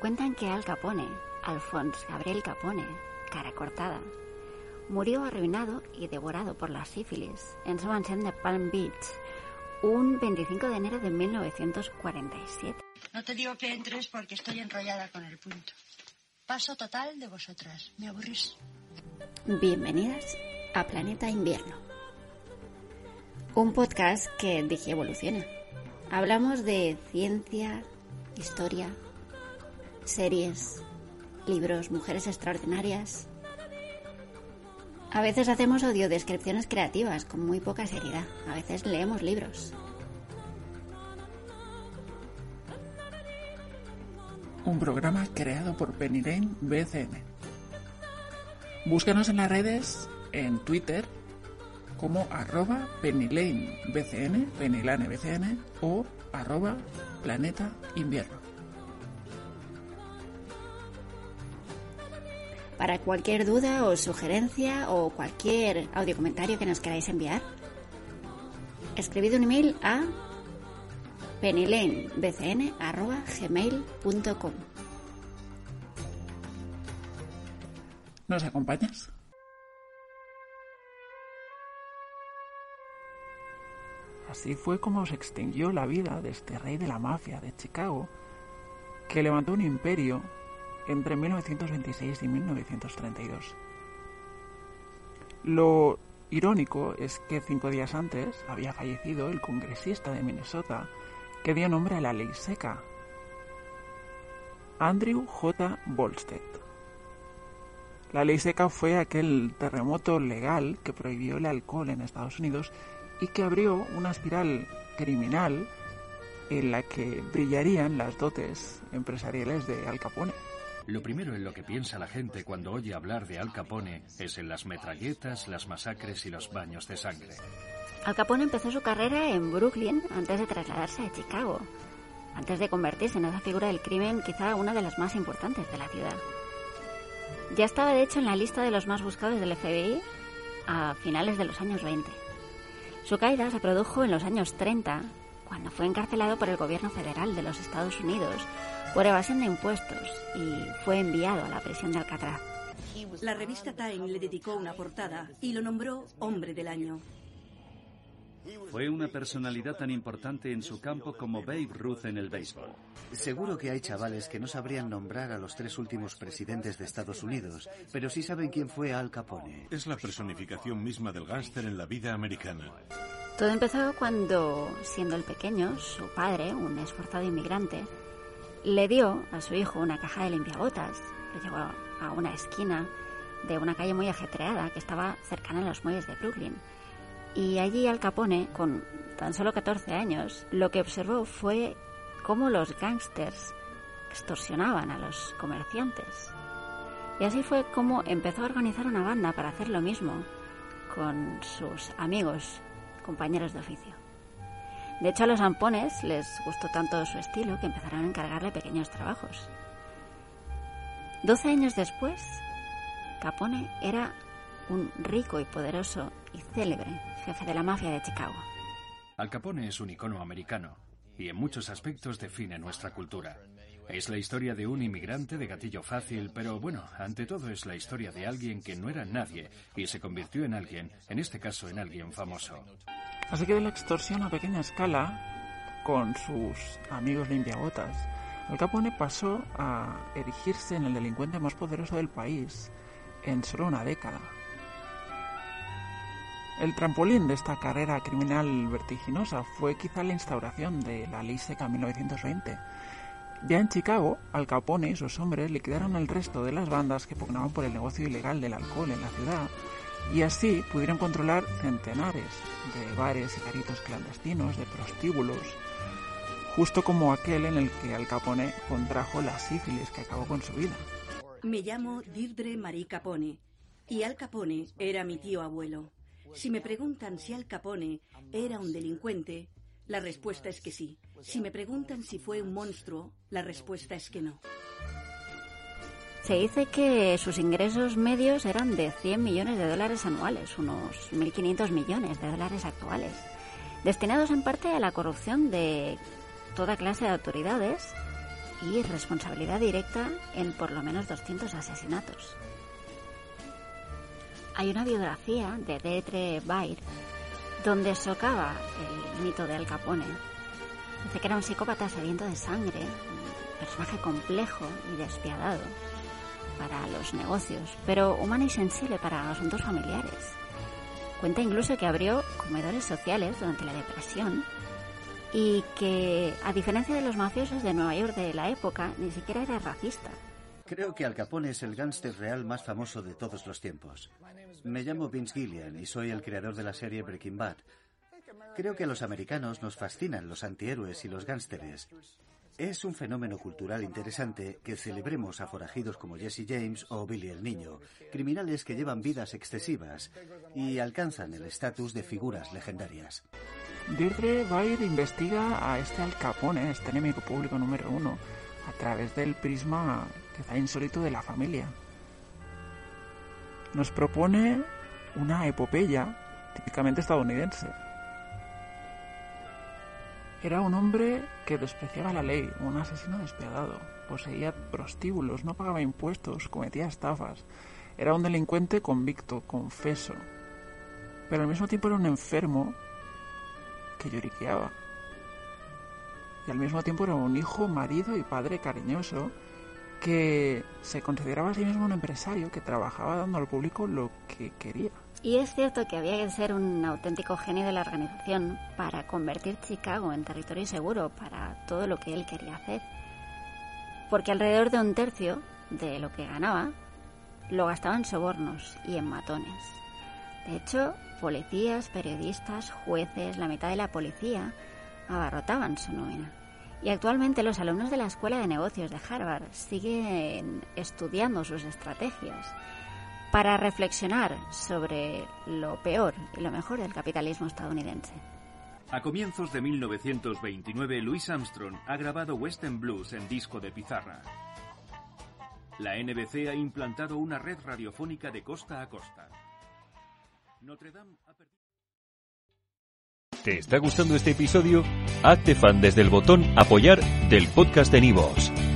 Cuentan que Al Capone, Alphonse Gabriel Capone, cara cortada, murió arruinado y devorado por la sífilis en su mansión de Palm Beach un 25 de enero de 1947. No te digo que entres porque estoy enrollada con el punto. Paso total de vosotras. Me aburrís. Bienvenidas a Planeta Invierno. Un podcast que dije evoluciona. Hablamos de ciencia, historia, series, libros, mujeres extraordinarias. A veces hacemos audiodescripciones creativas con muy poca seriedad. A veces leemos libros. Un programa creado por Penny Lane BCN. Búscanos en las redes, en Twitter, como arroba Penny BCN, Penilane BCN o arroba Planeta Invierno. Para cualquier duda o sugerencia o cualquier audio comentario que nos queráis enviar, escribid un email a penilanebcn.gmail.com ¿Nos acompañas? Así fue como se extinguió la vida de este rey de la mafia de Chicago, que levantó un imperio entre 1926 y 1932. Lo irónico es que cinco días antes había fallecido el congresista de Minnesota que dio nombre a la ley seca, Andrew J. Volstead. La ley seca fue aquel terremoto legal que prohibió el alcohol en Estados Unidos y que abrió una espiral criminal en la que brillarían las dotes empresariales de Al Capone. Lo primero en lo que piensa la gente cuando oye hablar de Al Capone es en las metralletas, las masacres y los baños de sangre. Al Capone empezó su carrera en Brooklyn antes de trasladarse a Chicago, antes de convertirse en esa figura del crimen quizá una de las más importantes de la ciudad. Ya estaba de hecho en la lista de los más buscados del FBI a finales de los años 20. Su caída se produjo en los años 30, cuando fue encarcelado por el gobierno federal de los Estados Unidos por evasión de impuestos y fue enviado a la prisión de Alcatraz. La revista Time le dedicó una portada y lo nombró Hombre del Año. Fue una personalidad tan importante en su campo como Babe Ruth en el béisbol. Seguro que hay chavales que no sabrían nombrar a los tres últimos presidentes de Estados Unidos, pero sí saben quién fue Al Capone. Es la personificación misma del gángster en la vida americana. Todo empezó cuando, siendo el pequeño, su padre, un esforzado inmigrante, le dio a su hijo una caja de limpiabotas. Lo llevó a una esquina de una calle muy ajetreada que estaba cercana a los muelles de Brooklyn. Y allí Al Capone, con tan solo 14 años, lo que observó fue cómo los gángsters extorsionaban a los comerciantes. Y así fue como empezó a organizar una banda para hacer lo mismo con sus amigos, compañeros de oficio. De hecho, a los ampones les gustó tanto su estilo que empezaron a encargarle pequeños trabajos. Doce años después, Capone era un rico y poderoso y célebre jefe de la mafia de Chicago. Al Capone es un icono americano y en muchos aspectos define nuestra cultura. Es la historia de un inmigrante de gatillo fácil, pero bueno, ante todo es la historia de alguien que no era nadie y se convirtió en alguien, en este caso en alguien famoso. Así que de la extorsión a pequeña escala, con sus amigos limpiabotas, Al Capone pasó a erigirse en el delincuente más poderoso del país en solo una década. El trampolín de esta carrera criminal vertiginosa fue quizá la instauración de la ley seca en 1920. Ya en Chicago, Al Capone y sus hombres liquidaron el resto de las bandas que pugnaban por el negocio ilegal del alcohol en la ciudad y así pudieron controlar centenares de bares y caritos clandestinos, de prostíbulos, justo como aquel en el que Al Capone contrajo la sífilis que acabó con su vida. Me llamo Dirdre Marie Capone y Al Capone era mi tío abuelo. Si me preguntan si Al Capone era un delincuente, la respuesta es que sí. Si me preguntan si fue un monstruo, la respuesta es que no. Se dice que sus ingresos medios eran de 100 millones de dólares anuales, unos 1.500 millones de dólares actuales, destinados en parte a la corrupción de toda clase de autoridades y responsabilidad directa en por lo menos 200 asesinatos. Hay una biografía de Detre Bair donde socava el mito de Al Capone. Dice que era un psicópata sediento de sangre, un personaje complejo y despiadado para los negocios, pero humano y sensible para asuntos familiares. Cuenta incluso que abrió comedores sociales durante la depresión y que, a diferencia de los mafiosos de Nueva York de la época, ni siquiera era racista. Creo que Al Capone es el gángster real más famoso de todos los tiempos. Me llamo Vince Gillian y soy el creador de la serie Breaking Bad. Creo que a los americanos nos fascinan los antihéroes y los gángsteres. Es un fenómeno cultural interesante que celebremos a forajidos como Jesse James o Billy el Niño, criminales que llevan vidas excesivas y alcanzan el estatus de figuras legendarias. Deirdre Bair investiga a este Al Capone, este enemigo público número uno, a través del prisma quizá insólito de la familia. Nos propone una epopeya típicamente estadounidense. Era un hombre que despreciaba la ley, un asesino despiadado, poseía prostíbulos, no pagaba impuestos, cometía estafas. Era un delincuente convicto, confeso. Pero al mismo tiempo era un enfermo que lloriqueaba. Y al mismo tiempo era un hijo, marido y padre cariñoso que se consideraba a sí mismo un empresario que trabajaba dando al público lo que quería. Y es cierto que había que ser un auténtico genio de la organización para convertir Chicago en territorio seguro para todo lo que él quería hacer. Porque alrededor de un tercio de lo que ganaba lo gastaba en sobornos y en matones. De hecho, policías, periodistas, jueces, la mitad de la policía abarrotaban su nómina. Y actualmente los alumnos de la Escuela de Negocios de Harvard siguen estudiando sus estrategias para reflexionar sobre lo peor y lo mejor del capitalismo estadounidense. A comienzos de 1929, Louis Armstrong ha grabado Western Blues en disco de pizarra. La NBC ha implantado una red radiofónica de costa a costa. Notre Dame ha ¿Te está gustando este episodio? Hazte fan desde el botón Apoyar del podcast de Nivos.